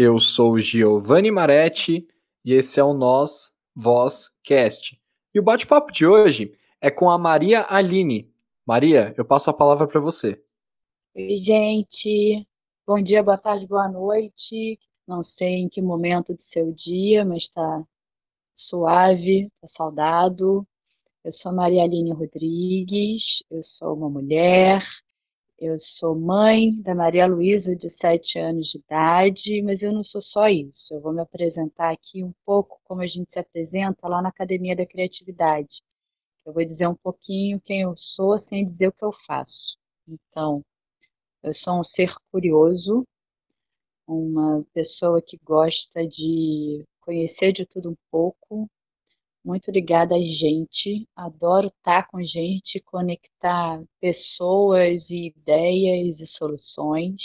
Eu sou Giovanni Maretti e esse é o Nós Voz Cast. E o bate-papo de hoje é com a Maria Aline. Maria, eu passo a palavra para você. Oi, gente. Bom dia, boa tarde, boa noite. Não sei em que momento do seu dia, mas está suave, está saudado. Eu sou Maria Aline Rodrigues, eu sou uma mulher, eu sou mãe da Maria Luísa, de 7 anos de idade, mas eu não sou só isso. Eu vou me apresentar aqui um pouco como a gente se apresenta lá na Academia da Criatividade. Eu vou dizer um pouquinho quem eu sou sem dizer o que eu faço. Então, eu sou um ser curioso, uma pessoa que gosta de conhecer de tudo um pouco, muito ligada a gente, adoro estar com gente, conectar pessoas e ideias e soluções.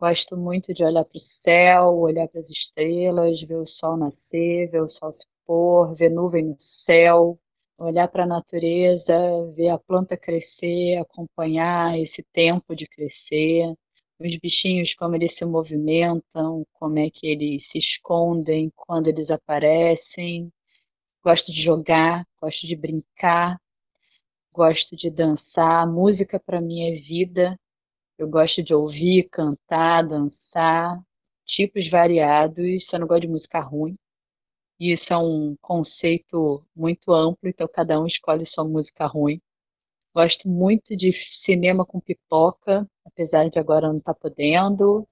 Gosto muito de olhar para o céu, olhar para as estrelas, ver o sol nascer, ver o sol se pôr, ver nuvem no céu, olhar para a natureza, ver a planta crescer, acompanhar esse tempo de crescer, os bichinhos como eles se movimentam, como é que eles se escondem quando eles aparecem gosto de jogar, gosto de brincar, gosto de dançar. Música para mim é vida. Eu gosto de ouvir, cantar, dançar, tipos variados. Só não gosto de música ruim. E isso é um conceito muito amplo, então cada um escolhe sua música ruim. Gosto muito de cinema com pipoca, apesar de agora não estar tá podendo.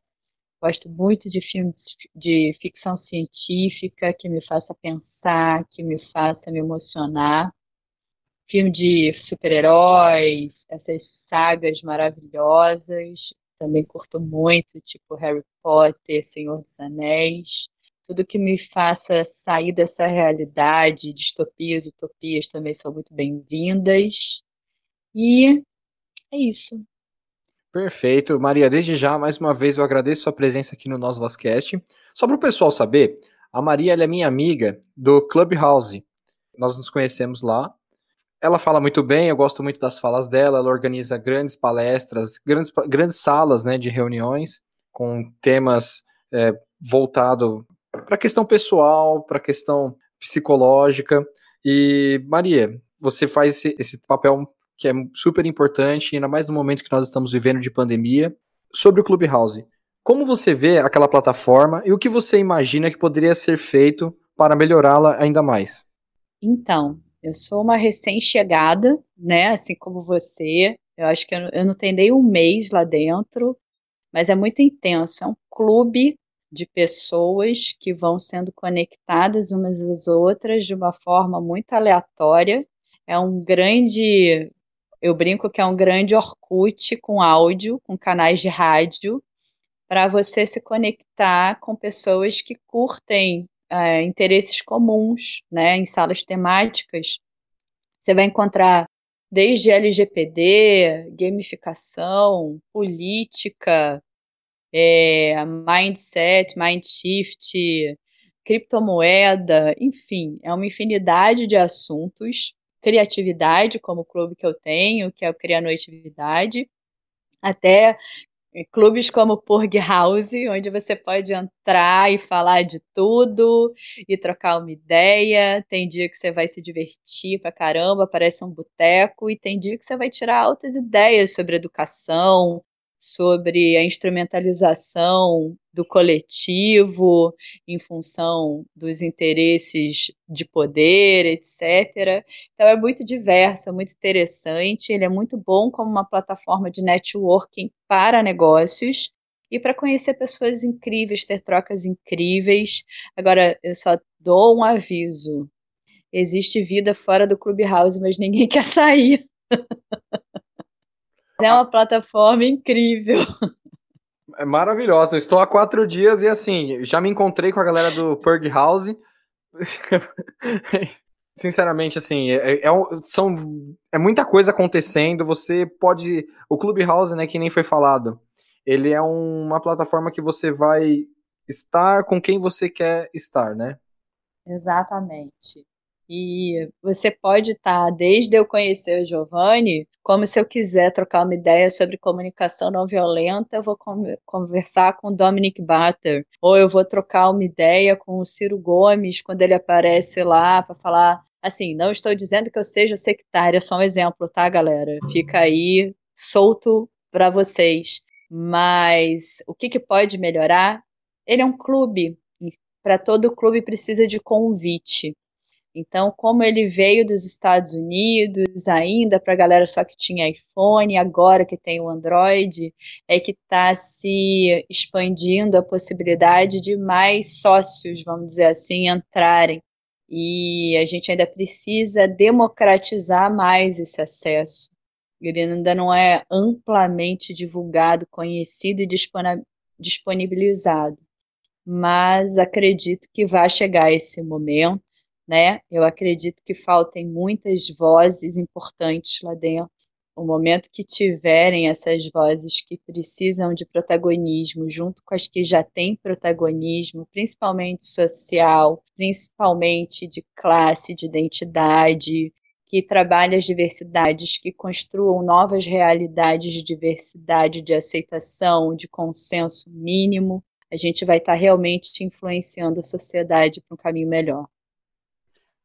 Gosto muito de filmes de ficção científica que me faça pensar, que me faça me emocionar. Filme de super-heróis, essas sagas maravilhosas. Também curto muito, tipo Harry Potter, Senhor dos Anéis. Tudo que me faça sair dessa realidade, distopias, utopias também são muito bem-vindas. E é isso. Perfeito. Maria, desde já, mais uma vez, eu agradeço sua presença aqui no nosso Vascast. Só para o pessoal saber, a Maria é minha amiga do Clubhouse. Nós nos conhecemos lá. Ela fala muito bem, eu gosto muito das falas dela. Ela organiza grandes palestras, grandes, grandes salas né, de reuniões com temas é, voltados para a questão pessoal, para a questão psicológica. E, Maria, você faz esse, esse papel que é super importante, ainda mais no momento que nós estamos vivendo de pandemia, sobre o Clubhouse. Como você vê aquela plataforma e o que você imagina que poderia ser feito para melhorá-la ainda mais? Então, eu sou uma recém-chegada, né? Assim como você. Eu acho que eu não tenho nem um mês lá dentro, mas é muito intenso. É um clube de pessoas que vão sendo conectadas umas às outras de uma forma muito aleatória. É um grande eu brinco que é um grande Orkut com áudio, com canais de rádio, para você se conectar com pessoas que curtem é, interesses comuns, né, em salas temáticas. Você vai encontrar desde LGPD, gamificação, política, é, mindset, mindshift, criptomoeda, enfim, é uma infinidade de assuntos criatividade, como o clube que eu tenho, que é o Crianoitividade, até clubes como Purg House, onde você pode entrar e falar de tudo e trocar uma ideia. Tem dia que você vai se divertir pra caramba, parece um boteco, e tem dia que você vai tirar altas ideias sobre educação, sobre a instrumentalização do coletivo em função dos interesses de poder, etc. Então é muito diverso, é muito interessante, ele é muito bom como uma plataforma de networking para negócios e para conhecer pessoas incríveis, ter trocas incríveis. Agora, eu só dou um aviso. Existe vida fora do Clubhouse, mas ninguém quer sair. É uma plataforma incrível. É maravilhosa. estou há quatro dias e assim, já me encontrei com a galera do Purg House. Sinceramente, assim, é, é, é, são, é muita coisa acontecendo. Você pode. O Clubhouse, né, que nem foi falado, ele é uma plataforma que você vai estar com quem você quer estar, né? Exatamente. E você pode estar, tá, desde eu conhecer o Giovanni, como se eu quiser trocar uma ideia sobre comunicação não violenta, eu vou conversar com Dominic Butter, ou eu vou trocar uma ideia com o Ciro Gomes quando ele aparece lá para falar. Assim, não estou dizendo que eu seja sectária, só um exemplo, tá, galera? Fica aí solto para vocês. Mas o que, que pode melhorar? Ele é um clube. Para todo clube precisa de convite. Então, como ele veio dos Estados Unidos ainda para a galera só que tinha iPhone, agora que tem o Android, é que está se expandindo a possibilidade de mais sócios, vamos dizer assim, entrarem. E a gente ainda precisa democratizar mais esse acesso. Ele ainda não é amplamente divulgado, conhecido e disponibilizado. Mas acredito que vai chegar esse momento né? Eu acredito que faltem muitas vozes importantes lá dentro. O momento que tiverem essas vozes que precisam de protagonismo, junto com as que já têm protagonismo, principalmente social, principalmente de classe, de identidade, que trabalhem as diversidades, que construam novas realidades de diversidade, de aceitação, de consenso mínimo, a gente vai estar realmente influenciando a sociedade para um caminho melhor.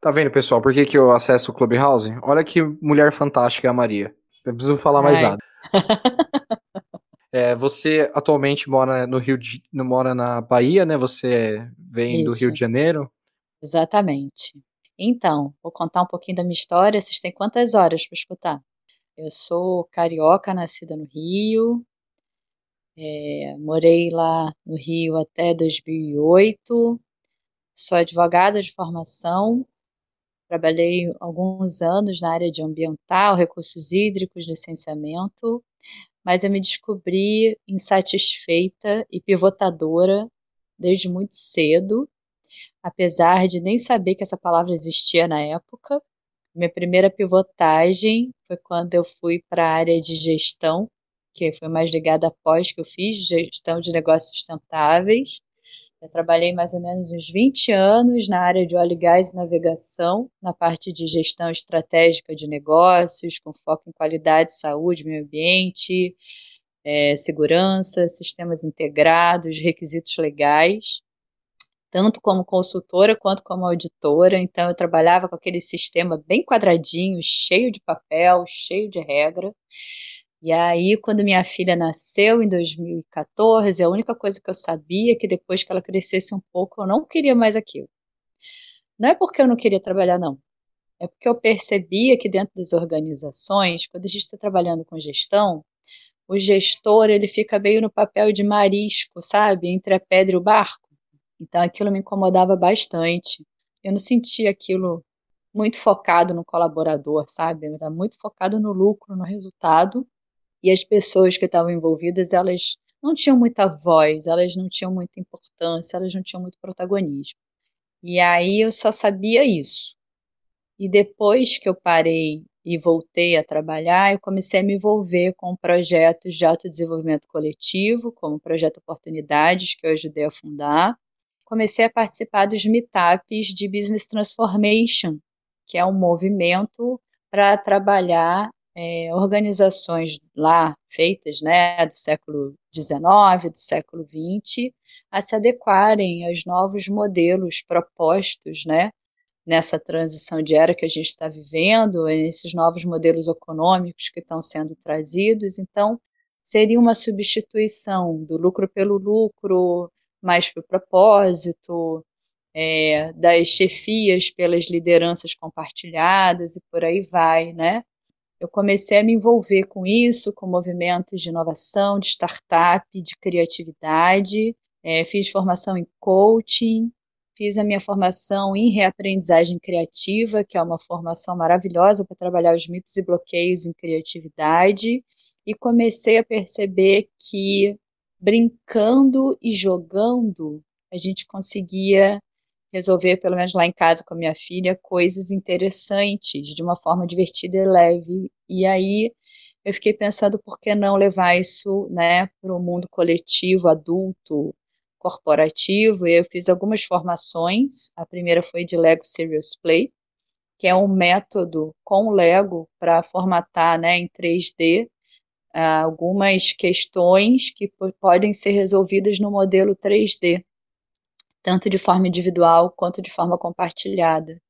Tá vendo, pessoal? Por que, que eu acesso o Clubhouse? Olha que mulher fantástica é a Maria. Não preciso falar mais Ai. nada. é, você atualmente mora no Rio de, mora na Bahia, né? Você vem Isso. do Rio de Janeiro? Exatamente. Então, vou contar um pouquinho da minha história. Vocês têm quantas horas para escutar? Eu sou carioca, nascida no Rio. É, morei lá no Rio até 2008. Sou advogada de formação Trabalhei alguns anos na área de ambiental, recursos hídricos, licenciamento, mas eu me descobri insatisfeita e pivotadora desde muito cedo, apesar de nem saber que essa palavra existia na época. Minha primeira pivotagem foi quando eu fui para a área de gestão, que foi mais ligada após que eu fiz, gestão de negócios sustentáveis. Eu trabalhei mais ou menos uns 20 anos na área de óleo e gás e navegação, na parte de gestão estratégica de negócios, com foco em qualidade, saúde, meio ambiente, é, segurança, sistemas integrados, requisitos legais, tanto como consultora quanto como auditora. Então, eu trabalhava com aquele sistema bem quadradinho, cheio de papel, cheio de regra. E aí, quando minha filha nasceu em 2014, a única coisa que eu sabia é que depois que ela crescesse um pouco, eu não queria mais aquilo. Não é porque eu não queria trabalhar, não. É porque eu percebia que dentro das organizações, quando a gente está trabalhando com gestão, o gestor ele fica meio no papel de marisco, sabe, entre a pedra e o barco. Então aquilo me incomodava bastante. Eu não sentia aquilo muito focado no colaborador, sabe? Era muito focado no lucro, no resultado e as pessoas que estavam envolvidas, elas não tinham muita voz, elas não tinham muita importância, elas não tinham muito protagonismo. E aí eu só sabia isso. E depois que eu parei e voltei a trabalhar, eu comecei a me envolver com projetos de autodesenvolvimento coletivo, como o Projeto Oportunidades, que eu ajudei a fundar. Comecei a participar dos meetups de Business Transformation, que é um movimento para trabalhar é, organizações lá feitas né, do século XIX, do século XX, a se adequarem aos novos modelos propostos né, nessa transição de era que a gente está vivendo, esses novos modelos econômicos que estão sendo trazidos. Então, seria uma substituição do lucro pelo lucro, mais para o propósito, é, das chefias pelas lideranças compartilhadas e por aí vai, né? Eu comecei a me envolver com isso, com movimentos de inovação, de startup, de criatividade. É, fiz formação em coaching, fiz a minha formação em reaprendizagem criativa, que é uma formação maravilhosa para trabalhar os mitos e bloqueios em criatividade, e comecei a perceber que brincando e jogando a gente conseguia resolver, pelo menos lá em casa com a minha filha, coisas interessantes, de uma forma divertida e leve. E aí eu fiquei pensando por que não levar isso né, para o mundo coletivo, adulto, corporativo. E eu fiz algumas formações. A primeira foi de Lego Serious Play, que é um método com Lego para formatar né, em 3D ah, algumas questões que podem ser resolvidas no modelo 3D, tanto de forma individual quanto de forma compartilhada.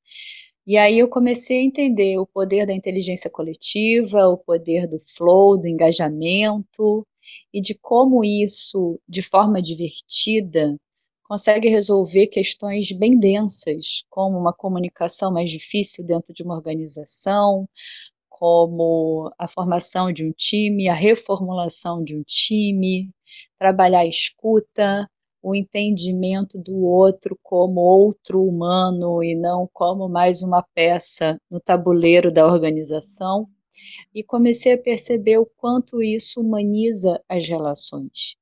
E aí eu comecei a entender o poder da inteligência coletiva, o poder do flow, do engajamento, e de como isso, de forma divertida, consegue resolver questões bem densas, como uma comunicação mais difícil dentro de uma organização, como a formação de um time, a reformulação de um time, trabalhar a escuta, o entendimento do outro como outro humano e não como mais uma peça no tabuleiro da organização. E comecei a perceber o quanto isso humaniza as relações.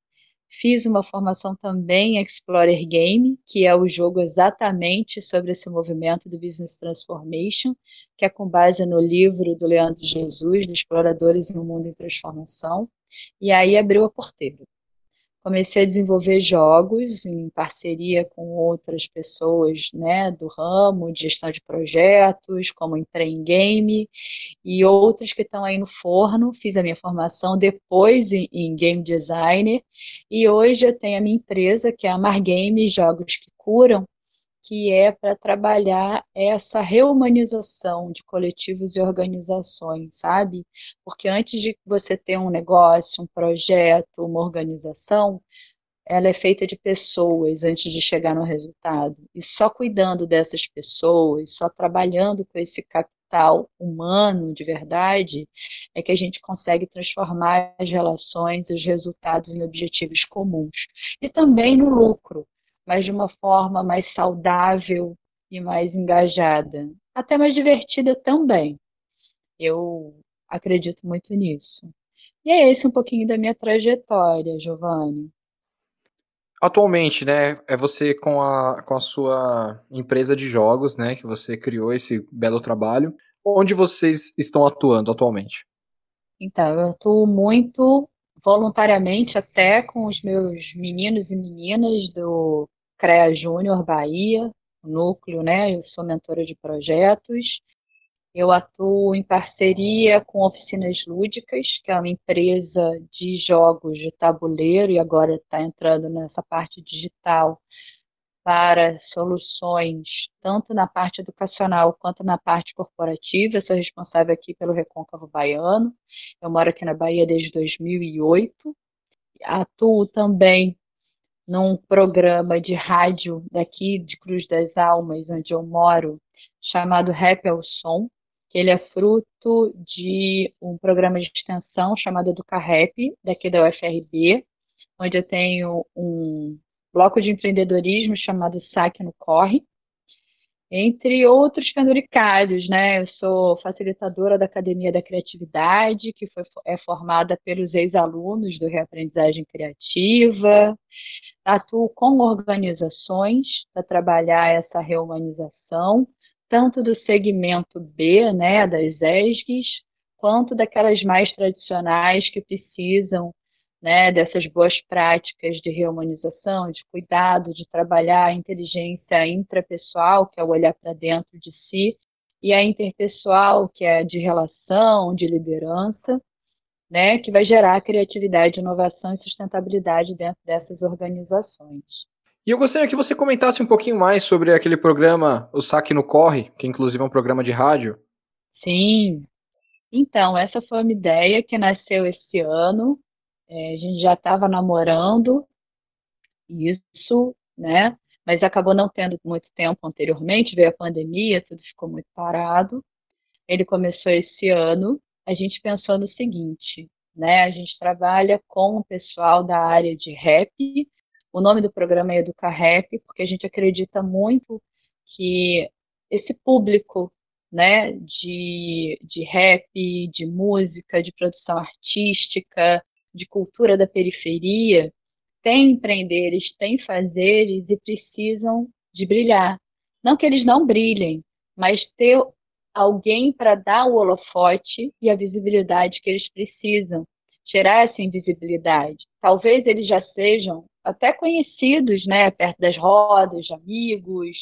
Fiz uma formação também em Explorer Game, que é o jogo exatamente sobre esse movimento do Business Transformation, que é com base no livro do Leandro Jesus, de Exploradores no Mundo em Transformação. E aí abriu a porteira comecei a desenvolver jogos em parceria com outras pessoas né, do ramo de gestão de projetos, como Empreen Game, e outros que estão aí no forno. Fiz a minha formação depois em, em Game Designer, e hoje eu tenho a minha empresa, que é a Mar Games Jogos que Curam, que é para trabalhar essa reumanização de coletivos e organizações, sabe? Porque antes de você ter um negócio, um projeto, uma organização, ela é feita de pessoas antes de chegar no resultado. E só cuidando dessas pessoas, só trabalhando com esse capital humano de verdade, é que a gente consegue transformar as relações os resultados em objetivos comuns. E também no lucro, mas de uma forma mais saudável e mais engajada. Até mais divertida também. Eu acredito muito nisso. E é esse um pouquinho da minha trajetória, Giovanni. Atualmente, né, é você com a, com a sua empresa de jogos, né, que você criou esse belo trabalho. Onde vocês estão atuando atualmente? Então, eu atuo muito voluntariamente até com os meus meninos e meninas do CREA Júnior Bahia, núcleo, né? Eu sou mentora de projetos. Eu atuo em parceria com Oficinas Lúdicas, que é uma empresa de jogos de tabuleiro e agora está entrando nessa parte digital para soluções tanto na parte educacional quanto na parte corporativa. Eu sou responsável aqui pelo Recôncavo Baiano. Eu moro aqui na Bahia desde 2008. Atuo também num programa de rádio daqui de Cruz das Almas, onde eu moro, chamado Rap ao Som, que ele é fruto de um programa de extensão chamado Educarap, daqui da UFRB, onde eu tenho um bloco de empreendedorismo chamado Saque no Corre, entre outros penduricários, né? Eu sou facilitadora da Academia da Criatividade, que foi, é formada pelos ex-alunos do Reaprendizagem Criativa atuo com organizações para trabalhar essa reumanização, tanto do segmento B, né, das ESGs, quanto daquelas mais tradicionais que precisam né, dessas boas práticas de reumanização, de cuidado, de trabalhar a inteligência intrapessoal, que é o olhar para dentro de si, e a interpessoal, que é de relação, de liderança né, que vai gerar criatividade, inovação e sustentabilidade dentro dessas organizações. E eu gostaria que você comentasse um pouquinho mais sobre aquele programa, o Saque no Corre, que inclusive é um programa de rádio. Sim. Então, essa foi uma ideia que nasceu esse ano. É, a gente já estava namorando isso, né? Mas acabou não tendo muito tempo anteriormente, veio a pandemia, tudo ficou muito parado. Ele começou esse ano a gente pensou no seguinte, né? A gente trabalha com o pessoal da área de rap. O nome do programa é Educa Rap, porque a gente acredita muito que esse público, né, de, de rap, de música, de produção artística, de cultura da periferia, tem empreenderes, tem fazeres e precisam de brilhar. Não que eles não brilhem, mas ter alguém para dar o holofote e a visibilidade que eles precisam, tirar essa invisibilidade. Talvez eles já sejam até conhecidos, né, perto das rodas de amigos,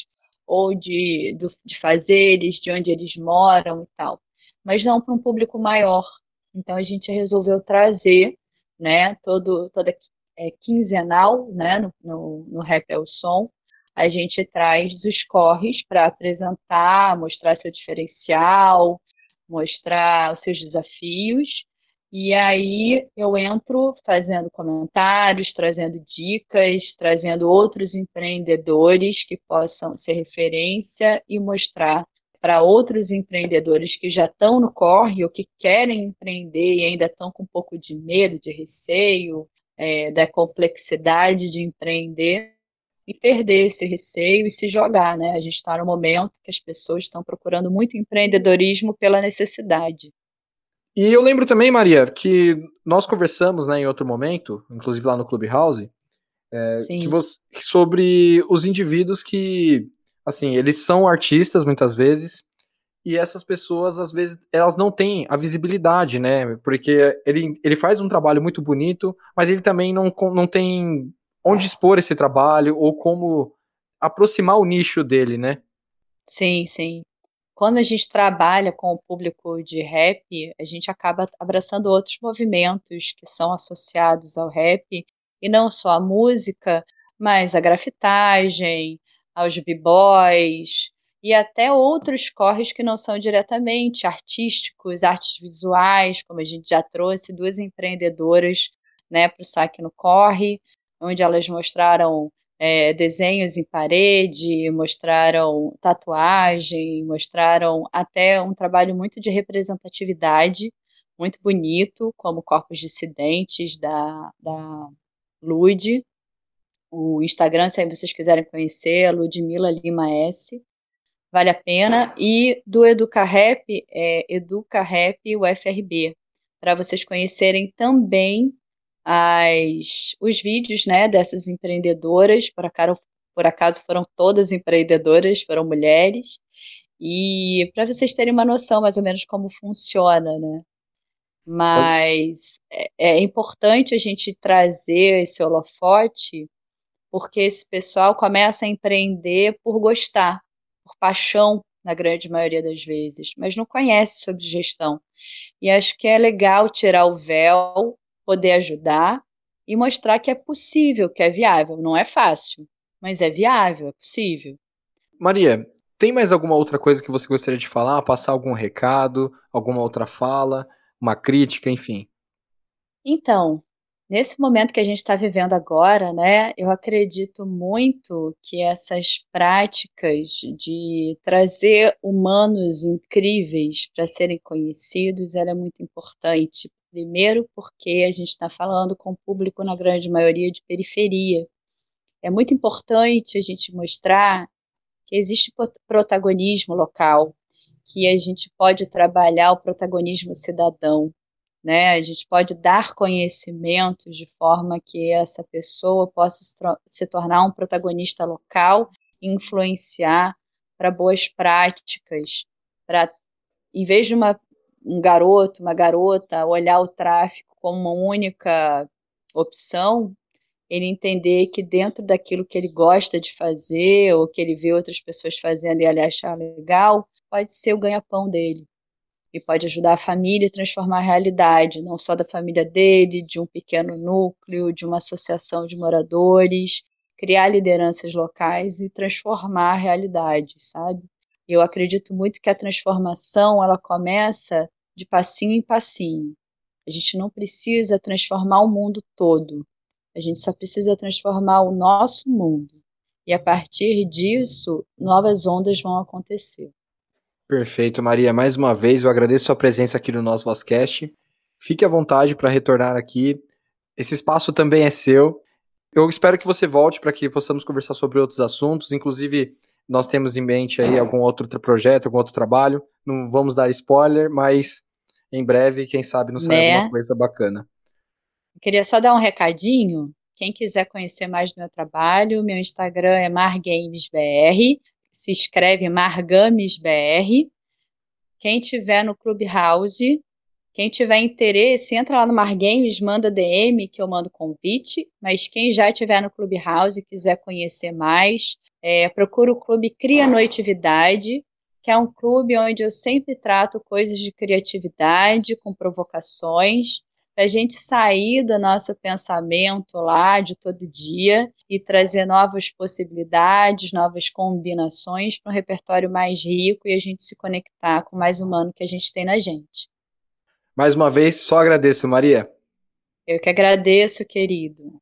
ou de, de fazeres, de onde eles moram e tal, mas não para um público maior. Então a gente resolveu trazer, né, todo, toda é, quinzenal, né, no, no, no Rap é o Som, a gente traz os corres para apresentar, mostrar seu diferencial, mostrar os seus desafios. E aí eu entro fazendo comentários, trazendo dicas, trazendo outros empreendedores que possam ser referência e mostrar para outros empreendedores que já estão no corre ou que querem empreender e ainda estão com um pouco de medo, de receio, é, da complexidade de empreender e perder esse receio e se jogar, né? A gente está no momento que as pessoas estão procurando muito empreendedorismo pela necessidade. E eu lembro também, Maria, que nós conversamos, né, em outro momento, inclusive lá no Clubhouse, é, você, sobre os indivíduos que, assim, eles são artistas muitas vezes e essas pessoas às vezes elas não têm a visibilidade, né? Porque ele, ele faz um trabalho muito bonito, mas ele também não, não tem onde expor esse trabalho ou como aproximar o nicho dele, né? Sim, sim. Quando a gente trabalha com o público de rap, a gente acaba abraçando outros movimentos que são associados ao rap, e não só a música, mas a grafitagem, aos b-boys, e até outros corres que não são diretamente artísticos, artes visuais, como a gente já trouxe, duas empreendedoras né, para o saque no corre, onde elas mostraram é, desenhos em parede, mostraram tatuagem, mostraram até um trabalho muito de representatividade, muito bonito, como corpos dissidentes da, da Lud. O Instagram, se vocês quiserem conhecer, é Ludmila Lima S. Vale a pena. E do Educa Rap, é Educa Rap UFRB, para vocês conhecerem também as, os vídeos né, dessas empreendedoras, por acaso, por acaso foram todas empreendedoras, foram mulheres, e para vocês terem uma noção mais ou menos como funciona, né? Mas é, é importante a gente trazer esse holofote, porque esse pessoal começa a empreender por gostar, por paixão, na grande maioria das vezes, mas não conhece sobre gestão. E acho que é legal tirar o véu poder ajudar e mostrar que é possível, que é viável. Não é fácil, mas é viável, é possível. Maria, tem mais alguma outra coisa que você gostaria de falar? Passar algum recado, alguma outra fala, uma crítica, enfim? Então, nesse momento que a gente está vivendo agora, né, eu acredito muito que essas práticas de trazer humanos incríveis para serem conhecidos, ela é muito importante, Primeiro, porque a gente está falando com o público, na grande maioria, de periferia. É muito importante a gente mostrar que existe protagonismo local, que a gente pode trabalhar o protagonismo cidadão, né? A gente pode dar conhecimentos de forma que essa pessoa possa se tornar um protagonista local influenciar para boas práticas, para em vez de uma um garoto, uma garota, olhar o tráfico como uma única opção, ele entender que dentro daquilo que ele gosta de fazer, ou que ele vê outras pessoas fazendo e ele achar legal, pode ser o ganha-pão dele. E pode ajudar a família a transformar a realidade, não só da família dele, de um pequeno núcleo, de uma associação de moradores, criar lideranças locais e transformar a realidade, sabe? Eu acredito muito que a transformação ela começa de passinho em passinho. A gente não precisa transformar o mundo todo. A gente só precisa transformar o nosso mundo. E a partir disso, novas ondas vão acontecer. Perfeito, Maria. Mais uma vez, eu agradeço a presença aqui no nosso Vozcast. Fique à vontade para retornar aqui. Esse espaço também é seu. Eu espero que você volte para que possamos conversar sobre outros assuntos, inclusive nós temos em mente aí algum outro projeto, algum outro trabalho. Não vamos dar spoiler, mas em breve, quem sabe, não sai né? alguma coisa bacana. Eu queria só dar um recadinho. Quem quiser conhecer mais do meu trabalho, meu Instagram é margamesbr, se escreve margamesbr. Quem tiver no Clubhouse, quem tiver interesse, entra lá no Margames, manda DM que eu mando convite. Mas quem já estiver no Clubhouse e quiser conhecer mais, É, procuro o clube Cria Noitividade, que é um clube onde eu sempre trato coisas de criatividade, com provocações, para a gente sair do nosso pensamento lá de todo dia e trazer novas possibilidades, novas combinações para um repertório mais rico e a gente se conectar com o mais humano que a gente tem na gente. Mais uma vez, só agradeço, Maria. Eu que agradeço, querido.